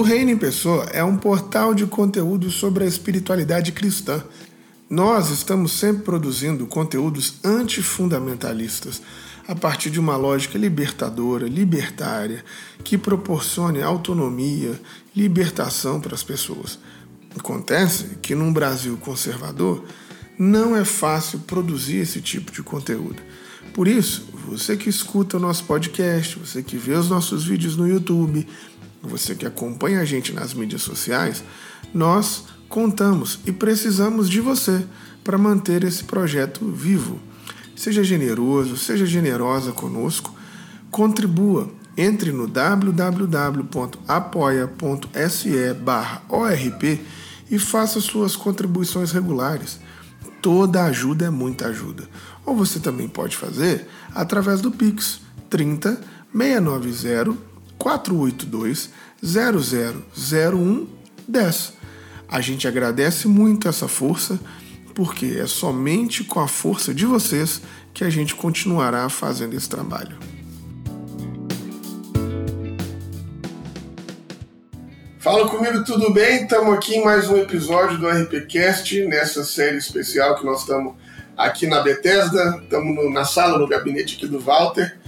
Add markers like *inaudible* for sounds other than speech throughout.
O Reino em Pessoa é um portal de conteúdo sobre a espiritualidade cristã. Nós estamos sempre produzindo conteúdos antifundamentalistas a partir de uma lógica libertadora, libertária, que proporcione autonomia, libertação para as pessoas. Acontece que num Brasil conservador não é fácil produzir esse tipo de conteúdo. Por isso, você que escuta o nosso podcast, você que vê os nossos vídeos no YouTube, você que acompanha a gente nas mídias sociais, nós contamos e precisamos de você para manter esse projeto vivo. Seja generoso, seja generosa conosco, contribua. Entre no www.apoia.se/orp e faça suas contribuições regulares. Toda ajuda é muita ajuda. Ou você também pode fazer através do Pix 30 690 482 0001 10. A gente agradece muito essa força, porque é somente com a força de vocês que a gente continuará fazendo esse trabalho. Fala comigo, tudo bem? Estamos aqui em mais um episódio do RPCast, nessa série especial que nós estamos aqui na Bethesda, estamos na sala, no gabinete aqui do Walter.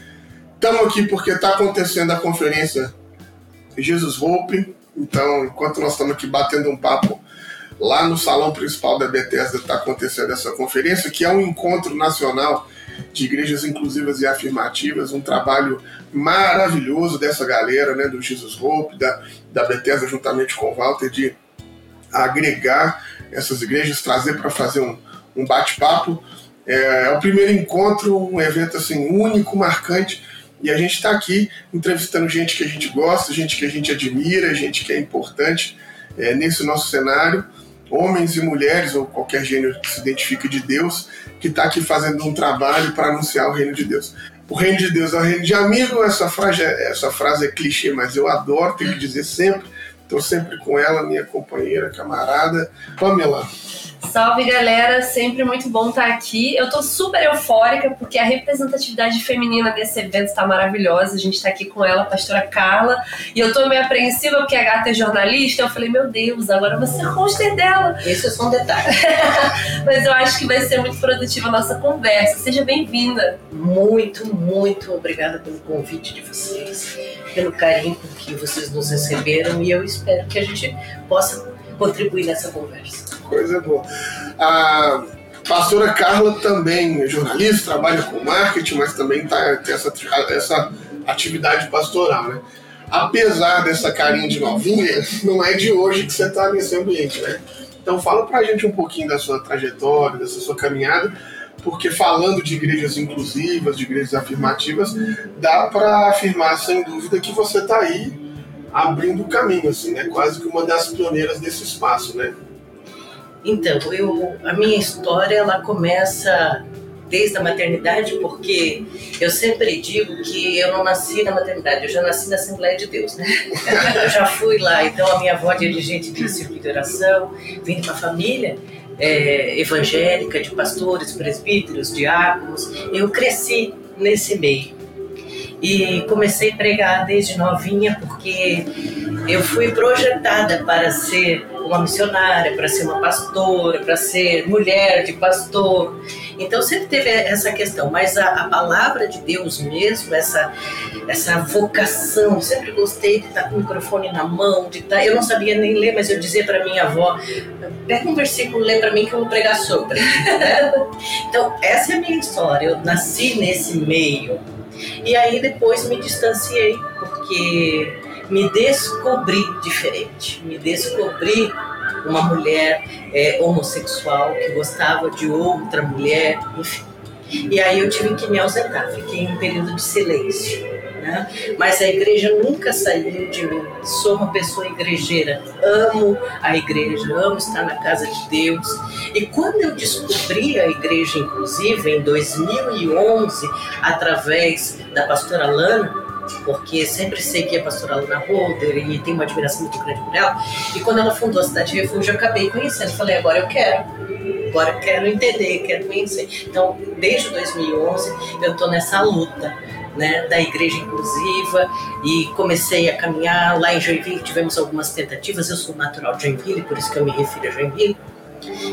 Estamos aqui porque está acontecendo a conferência Jesus Hope. Então, enquanto nós estamos aqui batendo um papo lá no salão principal da Bethesda, está acontecendo essa conferência, que é um encontro nacional de igrejas inclusivas e afirmativas, um trabalho maravilhoso dessa galera, né, do Jesus Hope, da, da Bethesda, juntamente com o Walter, de agregar essas igrejas, trazer para fazer um, um bate-papo. É, é, o primeiro encontro, um evento assim único, marcante, e a gente está aqui entrevistando gente que a gente gosta, gente que a gente admira, gente que é importante é, nesse nosso cenário, homens e mulheres, ou qualquer gênero que se identifique de Deus, que está aqui fazendo um trabalho para anunciar o reino de Deus. O reino de Deus é o reino de amigo, essa frase, é, essa frase é clichê, mas eu adoro, tenho que dizer sempre. Estou sempre com ela, minha companheira, camarada, Pamela. Salve galera, sempre muito bom estar aqui. Eu tô super eufórica porque a representatividade feminina desse evento está maravilhosa. A gente está aqui com ela, a pastora Carla, e eu tô meio apreensiva porque a gata é jornalista. Eu falei, meu Deus, agora você é hoster dela. Esse é só um detalhe. *laughs* Mas eu acho que vai ser muito produtiva a nossa conversa. Seja bem-vinda. Muito, muito obrigada pelo convite de vocês, pelo carinho com que vocês nos receberam e eu espero que a gente possa contribuir nessa conversa. Coisa boa. A pastora Carla também é jornalista, trabalha com marketing, mas também tá, tem essa, essa atividade pastoral, né? Apesar dessa carinha de novinha, não é de hoje que você está nesse ambiente, né? Então fala pra gente um pouquinho da sua trajetória, dessa sua caminhada, porque falando de igrejas inclusivas, de igrejas afirmativas, dá para afirmar sem dúvida que você está aí abrindo o caminho, assim, né? Quase que uma das pioneiras desse espaço, né? Então, eu, a minha história ela começa desde a maternidade, porque eu sempre digo que eu não nasci na maternidade, eu já nasci na Assembleia de Deus, né? *laughs* Eu já fui lá, então a minha avó é dirigente de circuito de oração, vim de uma família é, evangélica, de pastores, presbíteros, diáconos, eu cresci nesse meio. E comecei a pregar desde novinha porque eu fui projetada para ser uma missionária, para ser uma pastora, para ser mulher de pastor. Então sempre teve essa questão, mas a, a, palavra de Deus mesmo, essa, essa vocação, sempre gostei de estar com o microfone na mão, de estar, eu não sabia nem ler, mas eu dizia para minha avó, pega um versículo, lê para mim que eu vou pregar sobre. *laughs* então essa é a minha história, eu nasci nesse meio. E aí depois me distanciei, porque me descobri diferente, me descobri uma mulher é, homossexual que gostava de outra mulher, enfim. E aí eu tive que me ausentar, fiquei em um período de silêncio. Né? Mas a igreja nunca saiu de mim. Sou uma pessoa igrejeira, amo a igreja, amo estar na casa de Deus. E quando eu descobri a igreja inclusive em 2011, através da pastora Lana, porque sempre sei que a pastora Luna Holder e tenho uma admiração muito grande por ela. E quando ela fundou a Cidade de Refúgio, eu acabei conhecendo. Falei, agora eu quero. Agora eu quero entender, quero conhecer. Então, desde 2011, eu estou nessa luta né, da igreja inclusiva e comecei a caminhar lá em Joinville. Tivemos algumas tentativas. Eu sou natural de Joinville, por isso que eu me refiro a Joinville.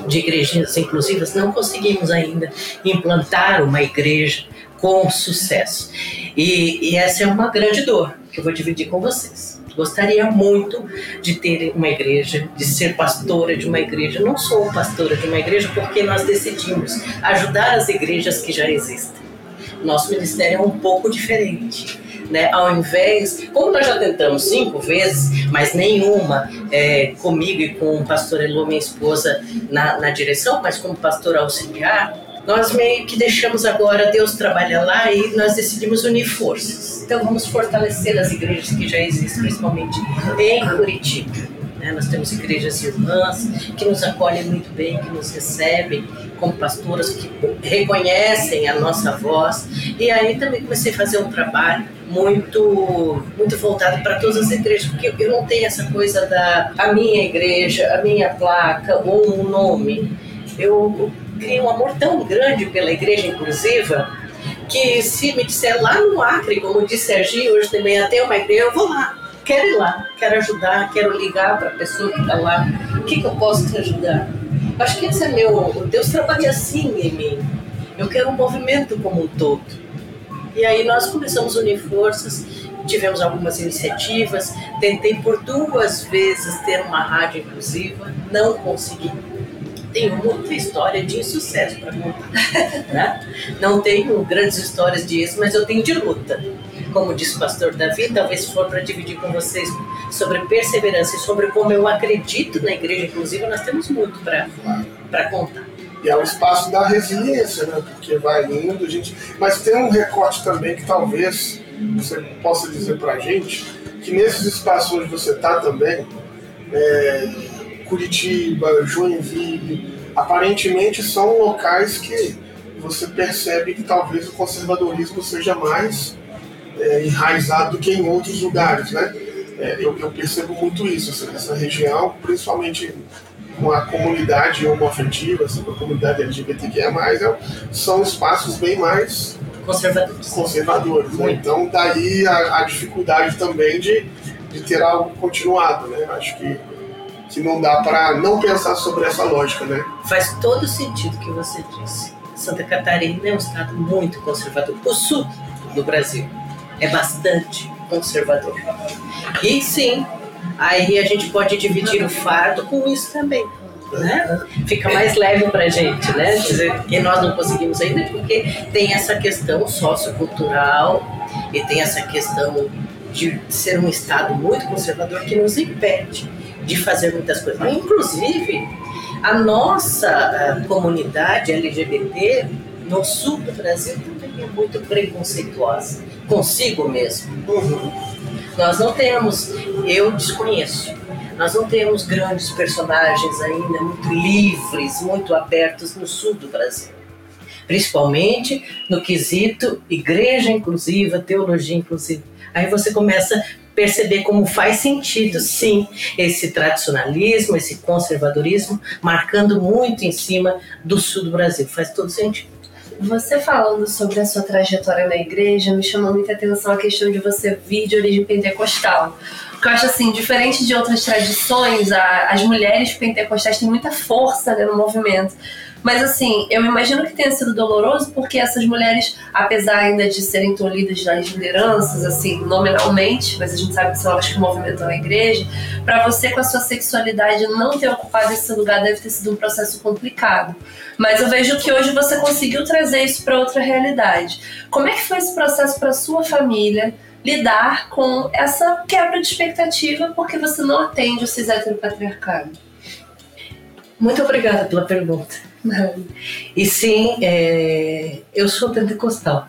De igrejas inclusivas, não conseguimos ainda implantar uma igreja com sucesso. E, e essa é uma grande dor que eu vou dividir com vocês. Gostaria muito de ter uma igreja, de ser pastora de uma igreja. Não sou pastora de uma igreja porque nós decidimos ajudar as igrejas que já existem. Nosso ministério é um pouco diferente. Né? Ao invés, como nós já tentamos cinco vezes, mas nenhuma é, comigo e com o pastor Elô, minha esposa, na, na direção, mas como pastor auxiliar, nós meio que deixamos agora Deus trabalhar lá e nós decidimos unir forças. Então vamos fortalecer as igrejas que já existem, principalmente em Curitiba. Né? Nós temos igrejas irmãs que nos acolhem muito bem, que nos recebem como pastoras, que reconhecem a nossa voz. E aí também comecei a fazer um trabalho muito muito voltado para todas as igrejas, porque eu não tenho essa coisa da a minha igreja, a minha placa ou um nome. Eu criei um amor tão grande pela igreja inclusiva que se me disser lá no Acre, como disse Sergi, hoje também até uma igreja, eu vou lá. Quero ir lá, quero ajudar, quero ligar para a pessoa que está lá. O que, que eu posso te ajudar? Acho que esse é meu. Deus trabalha assim em mim. Eu quero um movimento como um todo. E aí nós começamos a unir forças, tivemos algumas iniciativas, tentei por duas vezes ter uma rádio inclusiva, não consegui tenho muita história de insucesso para contar. *laughs* Né? Não tenho grandes histórias disso, mas eu tenho de luta. Como disse o pastor Davi, talvez for para dividir com vocês sobre perseverança e sobre como eu acredito na igreja, inclusive, nós temos muito para contar. E é o espaço da resiliência, né? Porque vai indo, gente. Mas tem um recorte também que talvez você possa dizer para a gente que nesses espaços onde você está também, é, Curitiba, Joinville, aparentemente são locais que você percebe que talvez o conservadorismo seja mais é, enraizado do que em outros lugares, né? É, eu, eu, percebo muito isso, assim, nessa região, principalmente com a comunidade homoafetiva, assim, com a comunidade LGBTQIA+, é, são espaços bem mais conservadores. conservadores né? Então, daí a, a dificuldade também de, de ter algo continuado, né? Acho que que não dá para não pensar sobre essa lógica, né? Faz todo sentido o que você disse. Santa Catarina é um estado muito conservador. O sul do Brasil é bastante conservador. E sim, aí a gente pode dividir o fardo com isso também. Né? Fica mais leve para a gente, né? Dizer que nós não conseguimos ainda porque tem essa questão sociocultural e tem essa questão de ser um estado muito conservador que nos impede de fazer muitas coisas. Inclusive, a nossa comunidade LGBT no sul do Brasil também é muito preconceituosa, consigo mesmo. Nós não temos, eu desconheço, nós não temos grandes personagens ainda muito livres, muito abertos no sul do Brasil. Principalmente no quesito igreja inclusiva, teologia inclusiva. Aí você começa perceber como faz sentido, sim, esse tradicionalismo, esse conservadorismo, marcando muito em cima do sul do Brasil. Faz todo sentido. Você falando sobre a sua trajetória na igreja, me chamou muita atenção a questão de você vir de origem pentecostal. Porque eu acho assim, diferente de outras tradições, a, as mulheres pentecostais têm muita força né, no movimento. Mas assim, eu imagino que tenha sido doloroso porque essas mulheres, apesar ainda de serem tolhidas nas lideranças, assim, nominalmente, mas a gente sabe que são elas que movimentam a igreja, para você com a sua sexualidade não ter ocupado esse lugar deve ter sido um processo complicado. Mas eu vejo que hoje você conseguiu trazer isso para outra realidade. Como é que foi esse processo para sua família? lidar com essa quebra de expectativa porque você não atende o cis heteropatriarcado? Muito obrigada pela pergunta. E sim, é, eu sou pentecostal.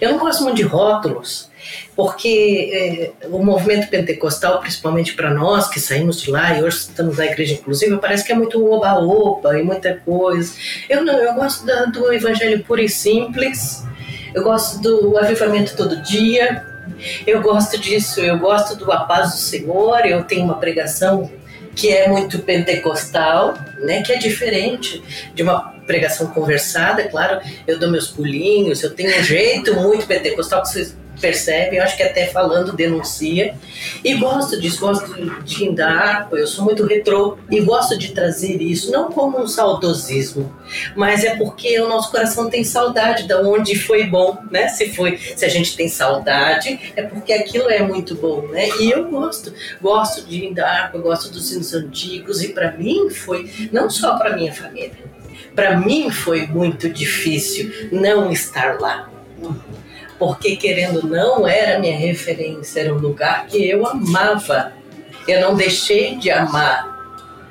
Eu não gosto muito de rótulos, porque é, o movimento pentecostal, principalmente para nós que saímos de lá e hoje estamos na igreja inclusive, parece que é muito oba-oba e muita coisa. Eu não, eu gosto da, do evangelho puro e simples, eu gosto do avivamento todo dia, eu gosto disso, eu gosto do a paz do Senhor, eu tenho uma pregação que é muito pentecostal, né, que é diferente de uma pregação conversada, é claro, eu dou meus pulinhos, eu tenho um jeito muito pentecostal que vocês percebe, eu acho que até falando denuncia. E gosto disso, gosto de indar, eu sou muito retrô e gosto de trazer isso, não como um saudosismo, mas é porque o nosso coração tem saudade de onde foi bom, né? Se foi, se a gente tem saudade, é porque aquilo é muito bom, né? E eu gosto, gosto de indar, eu gosto dos hinos antigos e para mim foi não só para minha família, para mim foi muito difícil não estar lá porque querendo não era minha referência, era um lugar que eu amava. Eu não deixei de amar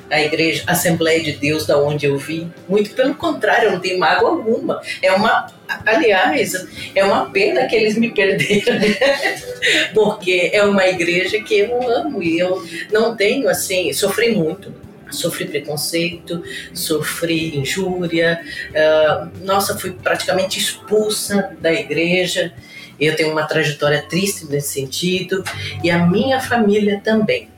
a igreja, a Assembleia de Deus, da onde eu vim. Muito pelo contrário, eu não tenho mágoa alguma. É uma, aliás, é uma pena que eles me perderam, porque é uma igreja que eu amo e eu não tenho assim, sofri muito sofri preconceito, sofri injúria, uh, nossa, fui praticamente expulsa da igreja. Eu tenho uma trajetória triste nesse sentido e a minha família também.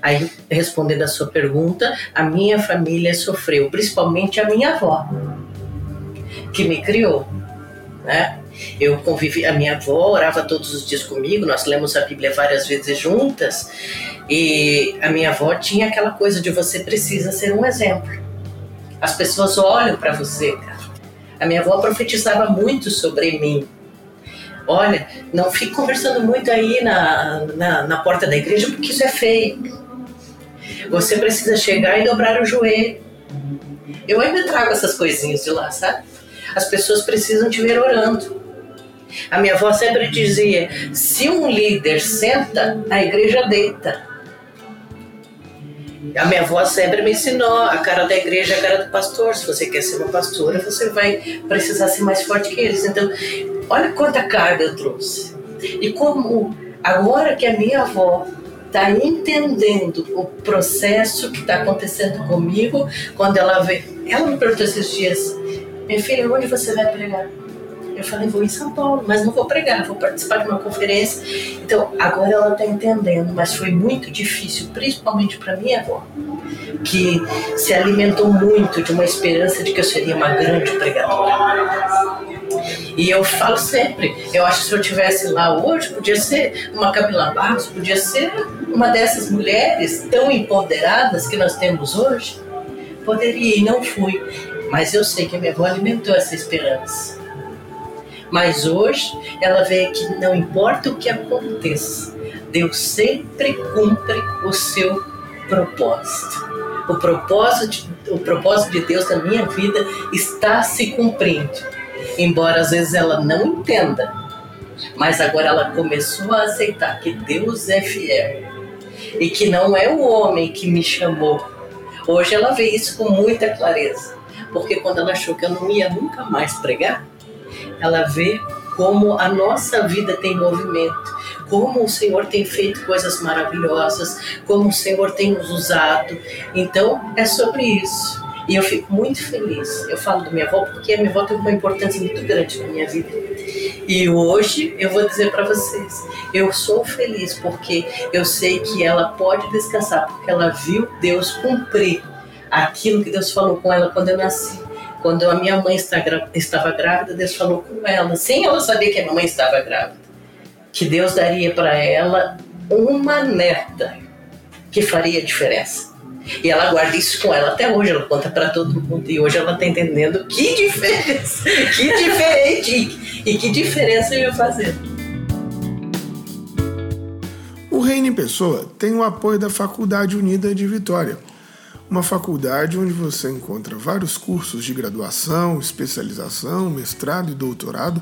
Aí, respondendo a sua pergunta, a minha família sofreu, principalmente a minha avó, que me criou, né? Eu convivi, a minha avó orava todos os dias comigo, nós lemos a Bíblia várias vezes juntas, e a minha avó tinha aquela coisa de você precisa ser um exemplo. As pessoas olham para você, cara. A minha avó profetizava muito sobre mim. Olha, não fique conversando muito aí na, na, na porta da igreja porque isso é feio. Você precisa chegar e dobrar o joelho. Eu ainda trago essas coisinhas de lá, sabe? As pessoas precisam te ver orando. A minha avó sempre dizia: se um líder senta, a igreja deita. A minha avó sempre me ensinou: a cara da igreja é a cara do pastor. Se você quer ser uma pastora, você vai precisar ser mais forte que eles. Então, olha quanta carga eu trouxe. E como agora que a minha avó está entendendo o processo que está acontecendo comigo, quando ela vê. Ela me perguntou esses dias: minha filha, onde você vai pregar? Eu falei, vou em São Paulo, mas não vou pregar, vou participar de uma conferência. Então, agora ela está entendendo, mas foi muito difícil, principalmente para minha avó, que se alimentou muito de uma esperança de que eu seria uma grande pregadora. E eu falo sempre, eu acho que se eu tivesse lá hoje, podia ser uma Camila Barros, podia ser uma dessas mulheres tão empoderadas que nós temos hoje. Poderia e não fui, mas eu sei que a minha avó alimentou essa esperança. Mas hoje ela vê que não importa o que aconteça, Deus sempre cumpre o seu propósito. O propósito, o propósito de Deus na minha vida está se cumprindo. Embora às vezes ela não entenda, mas agora ela começou a aceitar que Deus é fiel e que não é o homem que me chamou. Hoje ela vê isso com muita clareza, porque quando ela achou que eu não ia nunca mais pregar, ela vê como a nossa vida tem movimento, como o Senhor tem feito coisas maravilhosas, como o Senhor tem nos usado. Então, é sobre isso. E eu fico muito feliz. Eu falo da minha avó porque a minha avó teve uma importância muito grande na minha vida. E hoje eu vou dizer para vocês, eu sou feliz porque eu sei que ela pode descansar, porque ela viu Deus cumprir aquilo que Deus falou com ela quando eu nasci. Quando a minha mãe estava grávida, Deus falou com ela, sem ela saber que a minha mãe estava grávida, que Deus daria para ela uma neta que faria diferença. E ela guarda isso com ela até hoje, ela conta para todo mundo. E hoje ela está entendendo que diferença, *laughs* que diferente e que diferença ia fazer. O Reino em Pessoa tem o apoio da Faculdade Unida de Vitória uma faculdade onde você encontra vários cursos de graduação, especialização, mestrado e doutorado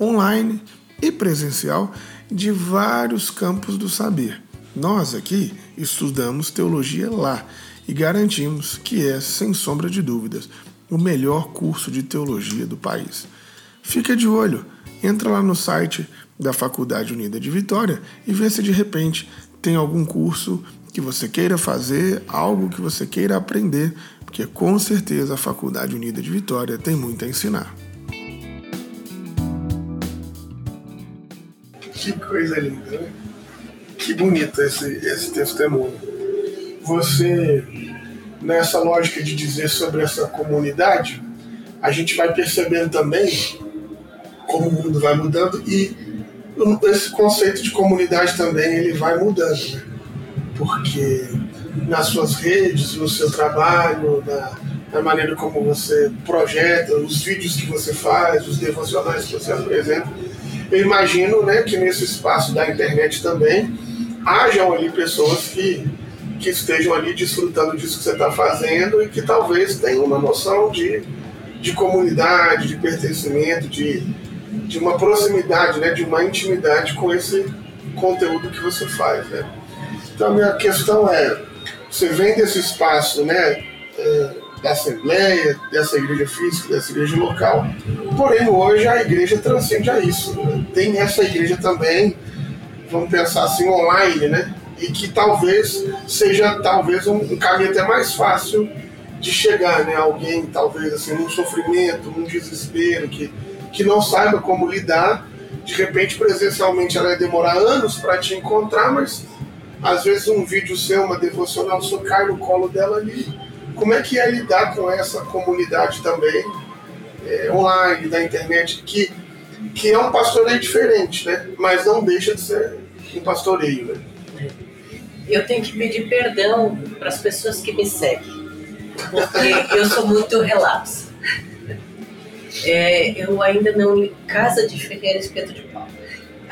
online e presencial de vários campos do saber. Nós aqui estudamos teologia lá e garantimos que é, sem sombra de dúvidas, o melhor curso de teologia do país. Fica de olho, entra lá no site da Faculdade Unida de Vitória e vê se de repente tem algum curso que você queira fazer, algo que você queira aprender, porque com certeza a Faculdade Unida de Vitória tem muito a ensinar. Que coisa linda, né? Que bonito esse, esse testemunho. Você, nessa lógica de dizer sobre essa comunidade, a gente vai percebendo também como o mundo vai mudando e esse conceito de comunidade também ele vai mudando, né? Porque nas suas redes, no seu trabalho, na, na maneira como você projeta, os vídeos que você faz, os devocionais que você apresenta, eu imagino né, que nesse espaço da internet também hajam ali pessoas que, que estejam ali desfrutando disso que você está fazendo e que talvez tenham uma noção de, de comunidade, de pertencimento, de, de uma proximidade, né, de uma intimidade com esse conteúdo que você faz. Né? Então a minha questão é, você vem desse espaço né, é, da Assembleia, dessa igreja física, dessa igreja local, porém hoje a igreja transcende a isso. Né? Tem essa igreja também vamos pensar assim, online, né? E que talvez seja talvez um, um caminho até mais fácil de chegar, né? Alguém talvez assim num sofrimento, num desespero, que, que não saiba como lidar. De repente, presencialmente, ela vai demorar anos para te encontrar, mas às vezes um vídeo seu, uma devocional só cai no colo dela ali. Como é que é lidar com essa comunidade também é, online, da internet, que, que é um pastoreio diferente, né? Mas não deixa de ser um pastoreio. Né? Eu tenho que pedir perdão para as pessoas que me seguem, porque eu sou muito relapsa. *laughs* É, eu ainda não li Casa de Ferreira Espeto de Pau.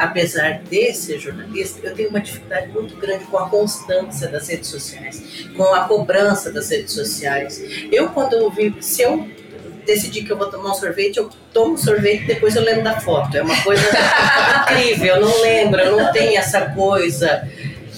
Apesar de ser jornalista, eu tenho uma dificuldade muito grande com a constância das redes sociais, com a cobrança das redes sociais. Eu, quando eu vi, se eu decidir que eu vou tomar um sorvete, eu tomo sorvete depois eu lembro da foto. É uma coisa *laughs* incrível, eu não lembro, eu não tenho essa coisa.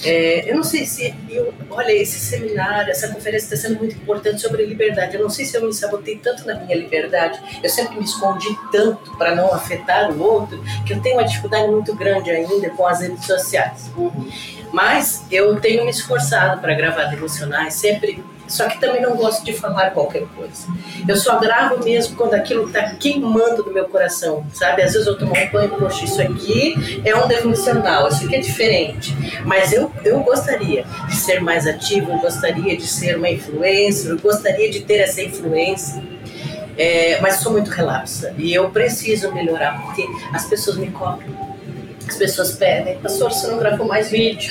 É, eu não sei se. Eu, olha, esse seminário, essa conferência está sendo muito importante sobre liberdade. Eu não sei se eu me sabotei tanto na minha liberdade, eu sempre me escondi tanto para não afetar o outro, que eu tenho uma dificuldade muito grande ainda com as redes sociais. Uhum. Mas eu tenho me esforçado para gravar devocionais, sempre só que também não gosto de falar qualquer coisa. Eu só gravo mesmo quando aquilo está queimando no meu coração, sabe? Às vezes eu tomo um banho, poxa, isso aqui é um devocional, isso aqui é diferente. Mas eu, eu gostaria de ser mais ativo, eu gostaria de ser uma influência, eu gostaria de ter essa influência. É, mas sou muito relapsa e eu preciso melhorar porque as pessoas me cobram as pessoas pedem, pastor, você não gravou mais vídeo?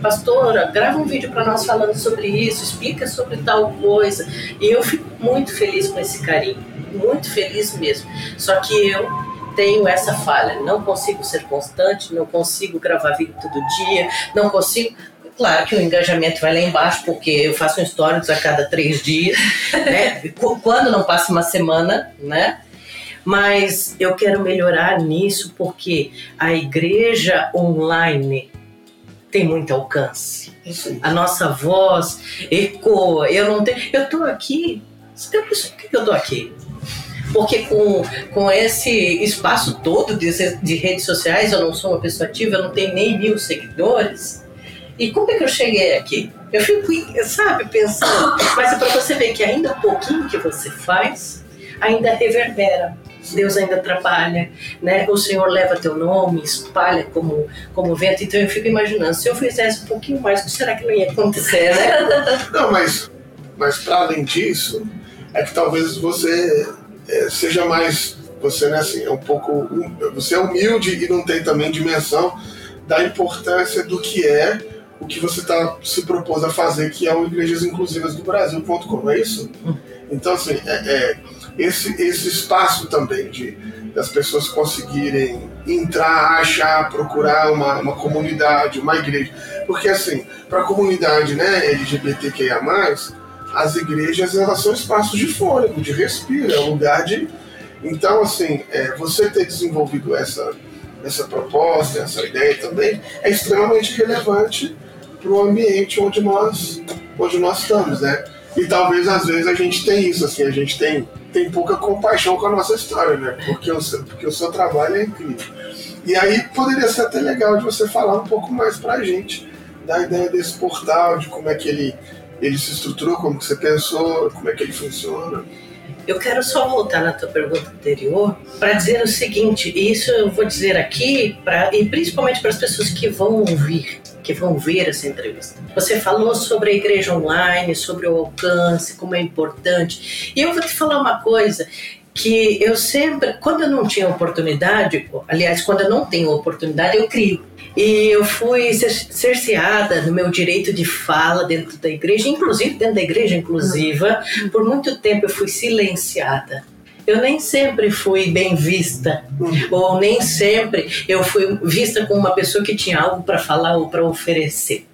Pastora, grava um vídeo para nós falando sobre isso, explica sobre tal coisa. E eu fico muito feliz com esse carinho, muito feliz mesmo. Só que eu tenho essa falha, não consigo ser constante, não consigo gravar vídeo todo dia, não consigo. Claro que o engajamento vai lá embaixo, porque eu faço um stories a cada três dias, né? *laughs* Quando não passa uma semana, né? Mas eu quero melhorar nisso porque a igreja online tem muito alcance. A nossa voz ecoa. Eu não tenho. Eu estou aqui. Por que eu estou aqui? Porque com, com esse espaço todo de, de redes sociais, eu não sou uma pessoa ativa, eu não tenho nem mil seguidores. E como é que eu cheguei aqui? Eu fico, sabe, pensando. Mas é para você ver que ainda um pouquinho que você faz, ainda reverbera. Deus ainda trabalha, né? O Senhor leva teu nome, espalha como, como vento. Então eu fico imaginando, se eu fizesse um pouquinho mais, o que será que não ia acontecer, né? *laughs* não, mas, mas para além disso, é que talvez você é, seja mais, você né, assim, é um pouco, você é humilde e não tem também dimensão da importância do que é o que você tá, se propôs a fazer, que é o Igrejas Inclusivas do Brasil.com, é isso? Hum. Então, assim, é, é esse, esse espaço também de das pessoas conseguirem entrar, achar, procurar uma, uma comunidade, uma igreja. Porque assim, para a comunidade né, LGBTQIA, as igrejas elas são espaços de fôlego, de respiro, é um lugar de. Então, assim, é, você ter desenvolvido essa, essa proposta, essa ideia também, é extremamente relevante para o ambiente onde nós, onde nós estamos, né? E talvez às vezes a gente tem isso, assim, a gente tem tem pouca compaixão com a nossa história, né? Porque o seu, porque o seu trabalho é incrível. E aí poderia ser até legal de você falar um pouco mais pra gente da ideia desse portal, de como é que ele, ele se estruturou, como que você pensou, como é que ele funciona. Eu quero só voltar na tua pergunta anterior para dizer o seguinte, e isso eu vou dizer aqui, pra, e principalmente para as pessoas que vão ouvir que vão ver essa entrevista. Você falou sobre a igreja online, sobre o alcance, como é importante. E eu vou te falar uma coisa: que eu sempre, quando eu não tinha oportunidade, aliás, quando eu não tenho oportunidade, eu crio. E eu fui cerceada no meu direito de fala dentro da igreja, inclusive dentro da igreja inclusiva. Por muito tempo eu fui silenciada. Eu nem sempre fui bem vista, ou nem sempre eu fui vista como uma pessoa que tinha algo para falar ou para oferecer.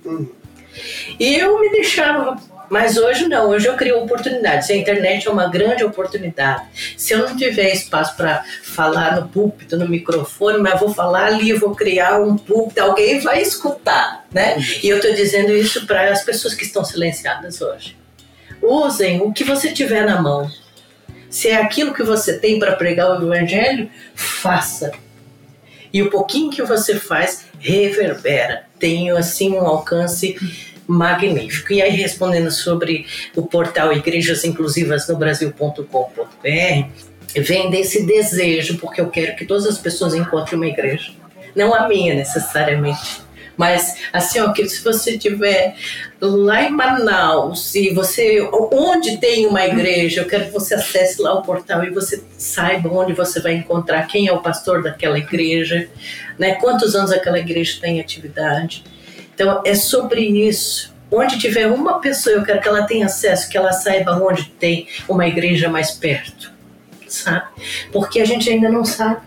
E eu me deixava mas hoje não, hoje eu crio oportunidades. A internet é uma grande oportunidade. Se eu não tiver espaço para falar no púlpito, no microfone, mas vou falar ali, vou criar um púlpito, alguém vai escutar, né? E eu estou dizendo isso para as pessoas que estão silenciadas hoje. Usem o que você tiver na mão. Se é aquilo que você tem para pregar o evangelho, faça. E o pouquinho que você faz reverbera. Tem assim um alcance magnífico. E aí, respondendo sobre o portal Igrejas Inclusivas no Brasil.com.br, vem desse desejo, porque eu quero que todas as pessoas encontrem uma igreja. Não a minha necessariamente, mas assim, ó, que se você tiver lá em Manaus e você onde tem uma igreja, eu quero que você acesse lá o portal e você saiba onde você vai encontrar quem é o pastor daquela igreja, né? Quantos anos aquela igreja tem atividade então, é sobre isso. Onde tiver uma pessoa, eu quero que ela tenha acesso, que ela saiba onde tem uma igreja mais perto, sabe? Porque a gente ainda não sabe.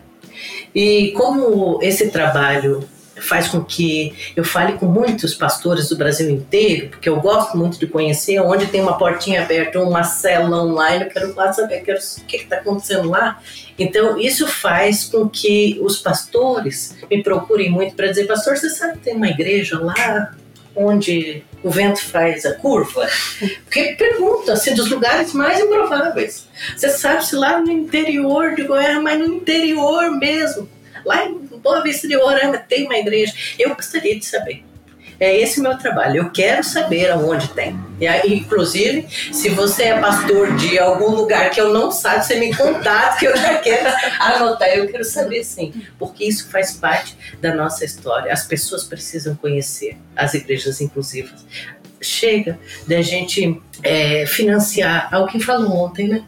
E como esse trabalho faz com que eu fale com muitos pastores do Brasil inteiro, porque eu gosto muito de conhecer onde tem uma portinha aberta, uma célula online, eu quero lá saber quero, o que está acontecendo lá. Então, isso faz com que os pastores me procurem muito para dizer, pastor, você sabe que tem uma igreja lá onde o vento faz a curva? *laughs* Porque pergunta, assim, dos lugares mais improváveis. Você sabe se lá no interior de Goiás, mas no interior mesmo, lá em Boa Vista de Oranga tem uma igreja. Eu gostaria de saber. É esse meu trabalho. Eu quero saber aonde tem. E aí, inclusive, se você é pastor de algum lugar que eu não sabe, você me contate que eu já quero anotar. Eu quero saber sim, porque isso faz parte da nossa história. As pessoas precisam conhecer as igrejas inclusivas. Chega da gente é, financiar. Alguém falou ontem, né?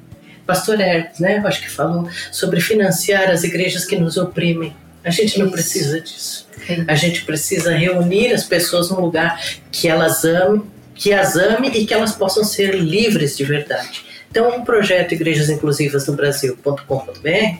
Pastor Hertz, né? Eu acho que falou sobre financiar as igrejas que nos oprimem. A gente não precisa disso. A gente precisa reunir as pessoas num lugar que elas amem, que as ame e que elas possam ser livres de verdade. Então, um projeto Igrejas Inclusivas no Brasil.com.br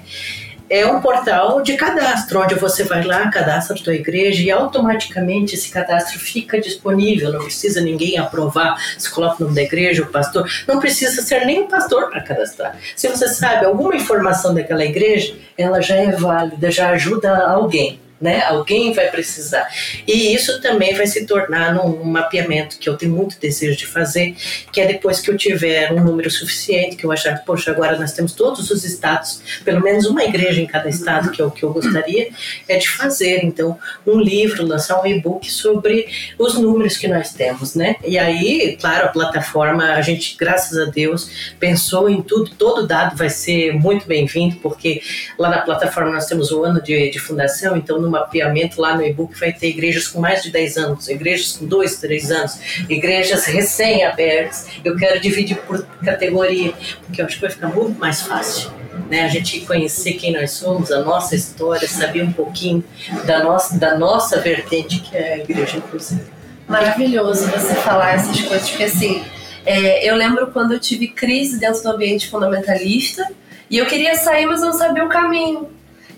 é um portal de cadastro, onde você vai lá, cadastra a sua igreja e automaticamente esse cadastro fica disponível, não precisa ninguém aprovar, se coloca o nome da igreja, o pastor, não precisa ser nem um pastor para cadastrar. Se você sabe alguma informação daquela igreja, ela já é válida, já ajuda alguém né? Alguém vai precisar. E isso também vai se tornar num mapeamento que eu tenho muito desejo de fazer, que é depois que eu tiver um número suficiente, que eu achar, poxa, agora nós temos todos os estados, pelo menos uma igreja em cada estado, que é o que eu gostaria, é de fazer, então, um livro, lançar um e-book sobre os números que nós temos, né? E aí, claro, a plataforma, a gente, graças a Deus, pensou em tudo, todo dado vai ser muito bem-vindo, porque lá na plataforma nós temos o ano de, de fundação, então, no no mapeamento lá no e-book vai ter igrejas com mais de 10 anos, igrejas com 2, 3 anos, igrejas recém-abertas. Eu quero dividir por categoria, porque eu acho que vai ficar muito mais fácil. Né, a gente conhecer quem nós somos, a nossa história, saber um pouquinho da nossa, da nossa vertente que é a igreja inclusiva. Maravilhoso você falar essas coisas, porque assim, é, eu lembro quando eu tive crise dentro do ambiente fundamentalista e eu queria sair, mas não sabia o caminho.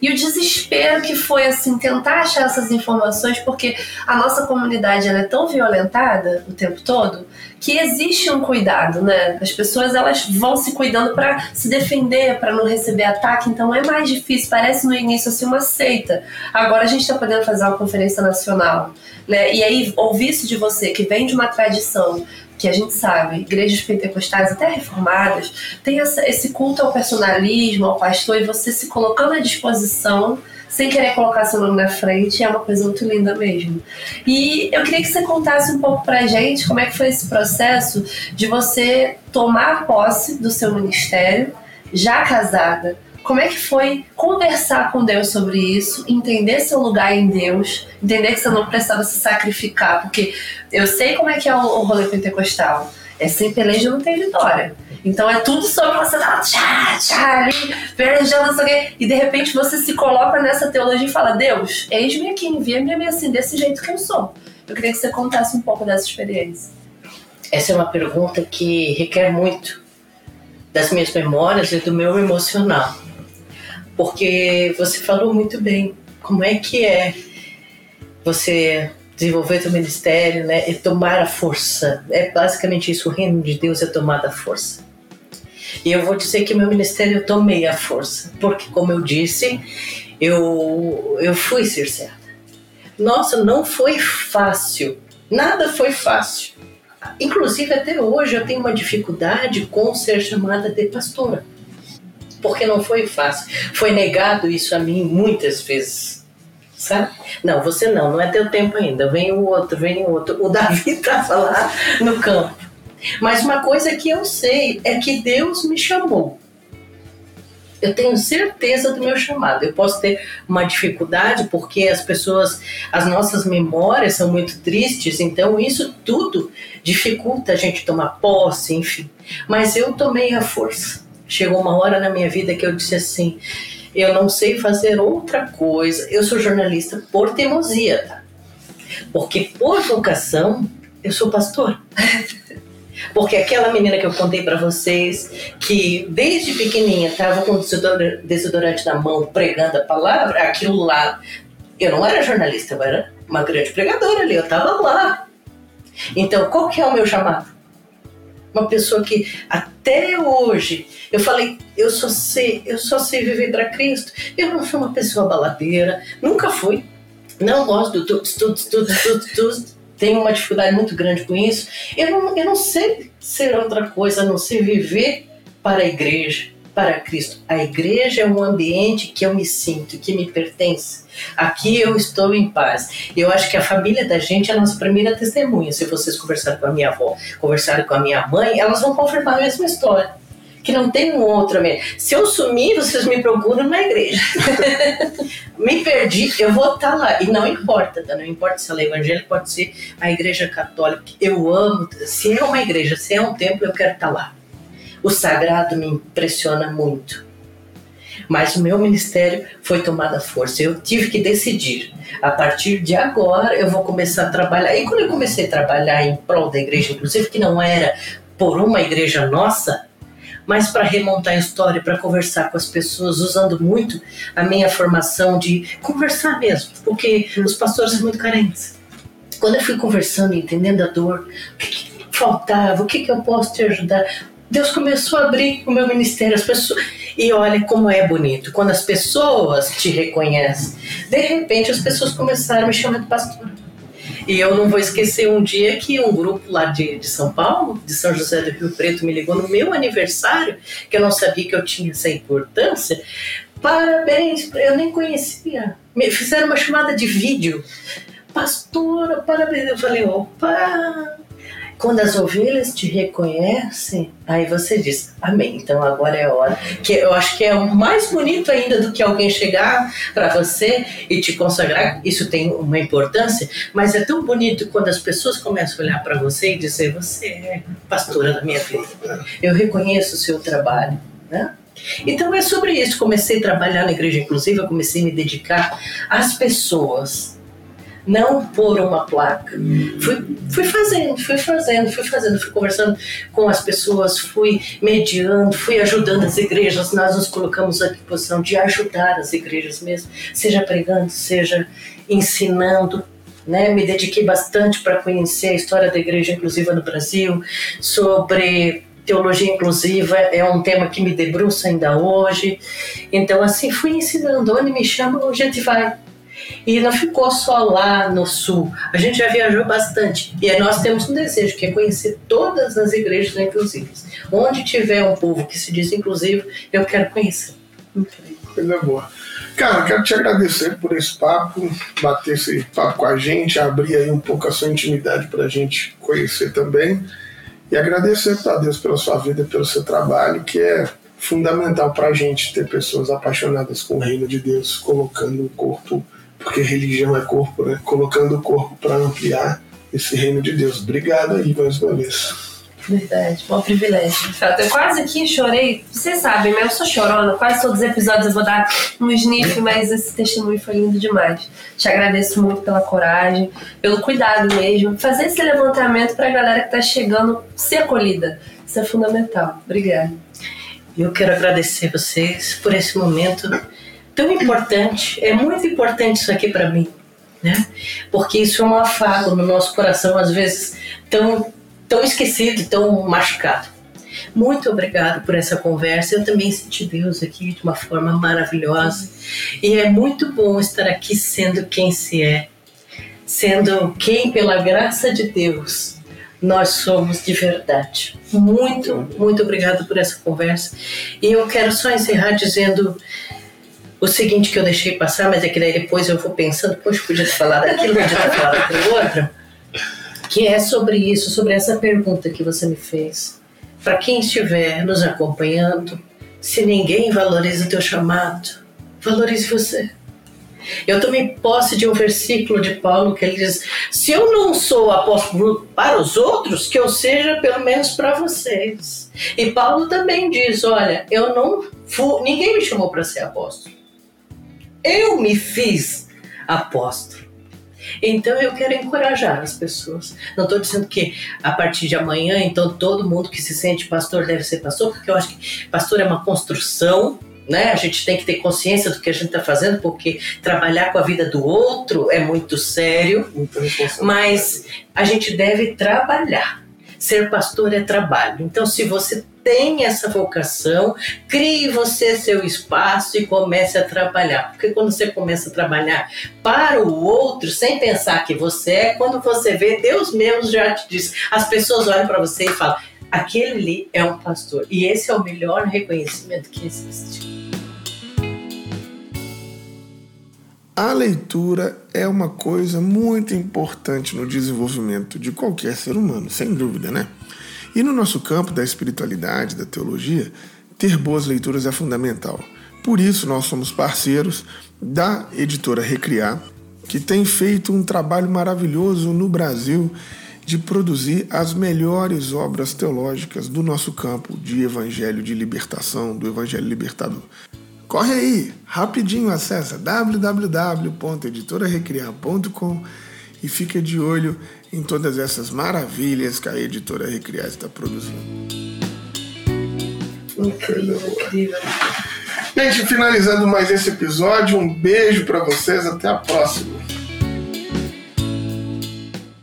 E o desespero que foi assim tentar achar essas informações, porque a nossa comunidade ela é tão violentada o tempo todo que existe um cuidado, né? As pessoas elas vão se cuidando para se defender, para não receber ataque, então é mais difícil. Parece no início assim uma seita. Agora a gente está podendo fazer uma conferência nacional, né? E aí ouvir isso de você que vem de uma tradição que a gente sabe, igrejas pentecostais, até reformadas, tem essa, esse culto ao personalismo, ao pastor, e você se colocando à disposição, sem querer colocar seu nome na frente, é uma coisa muito linda mesmo. E eu queria que você contasse um pouco pra gente como é que foi esse processo de você tomar posse do seu ministério, já casada, como é que foi conversar com Deus sobre isso, entender seu lugar em Deus, entender que você não precisava se sacrificar, porque eu sei como é que é o, rolê pentecostal. É sem peleja não tem vitória. Então é tudo sobre você dar tchá, tchá, ali, pelejando, não sei o quê. E de repente você se coloca nessa teologia e fala: Deus, eis-me aqui, envia-me assim, desse jeito que eu sou. Eu queria que você contasse um pouco dessa experiência. Essa é uma pergunta que requer muito das minhas memórias e do meu emocional. Porque você falou muito bem como é que é você desenvolver seu ministério, né, e tomar a força. É basicamente isso, o reino de Deus é tomar a força. E eu vou dizer que meu ministério eu tomei a força, porque como eu disse, eu eu fui cerceada. Nossa, não foi fácil. Nada foi fácil. Inclusive até hoje eu tenho uma dificuldade com ser chamada de pastora. Porque não foi fácil. Foi negado isso a mim muitas vezes sabe? Não, você não, não é teu tempo ainda. Vem o outro, vem o outro. O *laughs* Davi estava lá no campo. Mas uma coisa que eu sei é que Deus me chamou. Eu tenho certeza do meu chamado. Eu posso ter uma dificuldade porque as pessoas, as nossas memórias são muito tristes, então isso tudo dificulta a gente tomar posse, enfim. Mas eu tomei a força. Chegou uma hora na minha vida que eu disse assim: eu não sei fazer outra coisa. Eu sou jornalista por teimosia, tá? Porque por vocação eu sou pastor. *laughs* Porque aquela menina que eu contei para vocês, que desde pequenininha estava com desodorante na mão, pregando a palavra, aquilo lá, eu não era jornalista, eu era uma grande pregadora ali, eu estava lá. Então, qual que é o meu chamado? Uma pessoa que até hoje eu falei, eu só sei, eu só sei viver para Cristo. Eu não sou uma pessoa baladeira, nunca fui. Não gosto do tudo, tudo, tudo, tudo, tudo. Tenho uma dificuldade muito grande com isso. Eu não, eu não sei ser outra coisa, a não ser viver para a igreja, para Cristo. A igreja é um ambiente que eu me sinto, que me pertence. Aqui eu estou em paz. Eu acho que a família da gente é a nossa primeira testemunha. Se vocês conversarem com a minha avó, conversarem com a minha mãe, elas vão confirmar a mesma história que não tem um outro. Se eu sumir, vocês me procuram na igreja. *laughs* me perdi, eu vou estar tá lá. E não importa, tá? não importa se ela é evangélica, pode ser a igreja católica. Eu amo, se é uma igreja, se é um templo, eu quero estar tá lá. O sagrado me impressiona muito. Mas o meu ministério foi tomada força. Eu tive que decidir. A partir de agora eu vou começar a trabalhar. E quando eu comecei a trabalhar em prol da igreja, inclusive que não era por uma igreja nossa, mas para remontar a história, para conversar com as pessoas, usando muito a minha formação de conversar mesmo, porque os pastores são muito carentes. Quando eu fui conversando, entendendo a dor, o que, que faltava, o que, que eu posso te ajudar, Deus começou a abrir o meu ministério, as pessoas. E olha como é bonito, quando as pessoas te reconhecem. De repente, as pessoas começaram a me chamar de pastor. E eu não vou esquecer um dia que um grupo lá de, de São Paulo, de São José do Rio Preto, me ligou no meu aniversário, que eu não sabia que eu tinha essa importância. Parabéns, eu nem conhecia. Me fizeram uma chamada de vídeo. Pastora, parabéns. Eu falei, opa, quando as ovelhas te reconhecem, aí você diz, amém, então agora é a hora. Que eu acho que é mais bonito ainda do que alguém chegar para você e te consagrar. Isso tem uma importância, mas é tão bonito quando as pessoas começam a olhar para você e dizer, você é pastora da minha vida. Eu reconheço o seu trabalho, né? Então é sobre isso. Comecei a trabalhar na igreja inclusive, eu comecei a me dedicar às pessoas não por uma placa. Fui, fui fazendo, fui fazendo, fui fazendo, fui conversando com as pessoas, fui mediando, fui ajudando as igrejas. Nós nos colocamos à disposição de ajudar as igrejas mesmo, seja pregando, seja ensinando. Né, me dediquei bastante para conhecer a história da igreja inclusiva no Brasil, sobre teologia inclusiva é um tema que me debruça ainda hoje. Então, assim, fui ensinando. Onde me chamam, a gente vai. E não ficou só lá no sul. A gente já viajou bastante. E nós temos um desejo, que é conhecer todas as igrejas inclusivas. Onde tiver um povo que se diz inclusivo, eu quero conhecer. Coisa boa. Cara, quero te agradecer por esse papo, bater esse papo com a gente, abrir aí um pouco a sua intimidade para a gente conhecer também. E agradecer para Deus pela sua vida, pelo seu trabalho, que é fundamental para a gente ter pessoas apaixonadas com o reino de Deus, colocando o corpo porque religião é corpo, né? Colocando o corpo para ampliar esse reino de Deus. Obrigado aí mais uma vez. Verdade, bom privilégio. Eu quase que chorei. Vocês sabem, né? Eu sou chorona. Quase todos os episódios eu vou dar um sniff, mas esse testemunho foi lindo demais. Te agradeço muito pela coragem, pelo cuidado mesmo. Fazer esse levantamento para a galera que está chegando ser acolhida. Isso é fundamental. Obrigada. Eu quero agradecer vocês por esse momento tão importante. É muito importante isso aqui para mim, né? Porque isso é um afago no nosso coração, às vezes tão tão esquecido, tão machucado. Muito obrigado por essa conversa. Eu também senti Deus aqui de uma forma maravilhosa. E é muito bom estar aqui sendo quem se é, sendo quem, pela graça de Deus, nós somos de verdade. Muito, muito obrigado por essa conversa. E eu quero só encerrar dizendo o seguinte que eu deixei passar, mas é que daí depois eu vou pensando, poxa, podia ter falado aquilo, podia ter falado aquilo outro que é sobre isso, sobre essa pergunta que você me fez. Para quem estiver nos acompanhando, se ninguém valoriza o teu chamado, valorize você. Eu tomei posse de um versículo de Paulo que ele diz: Se eu não sou apóstolo para os outros, que eu seja pelo menos para vocês. E Paulo também diz: Olha, eu não fui, ninguém me chamou para ser apóstolo. Eu me fiz apóstolo. Então eu quero encorajar as pessoas. Não estou dizendo que a partir de amanhã, então todo mundo que se sente pastor deve ser pastor, porque eu acho que pastor é uma construção. Né? A gente tem que ter consciência do que a gente está fazendo, porque trabalhar com a vida do outro é muito sério, mas a gente deve trabalhar. Ser pastor é trabalho. Então, se você tem essa vocação, crie você seu espaço e comece a trabalhar. Porque quando você começa a trabalhar para o outro, sem pensar que você é, quando você vê, Deus mesmo já te diz. As pessoas olham para você e falam: aquele ali é um pastor. E esse é o melhor reconhecimento que existe. A leitura é uma coisa muito importante no desenvolvimento de qualquer ser humano, sem dúvida, né? E no nosso campo da espiritualidade, da teologia, ter boas leituras é fundamental. Por isso, nós somos parceiros da editora Recriar, que tem feito um trabalho maravilhoso no Brasil de produzir as melhores obras teológicas do nosso campo de evangelho de libertação, do evangelho libertador. Corre aí, rapidinho acessa www.editorarecriar.com e fica de olho em todas essas maravilhas que a editora Recriar está produzindo. Incrível, incrível. Gente, finalizando mais esse episódio, um beijo para vocês, até a próxima.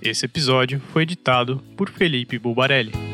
Esse episódio foi editado por Felipe Bulbarelli.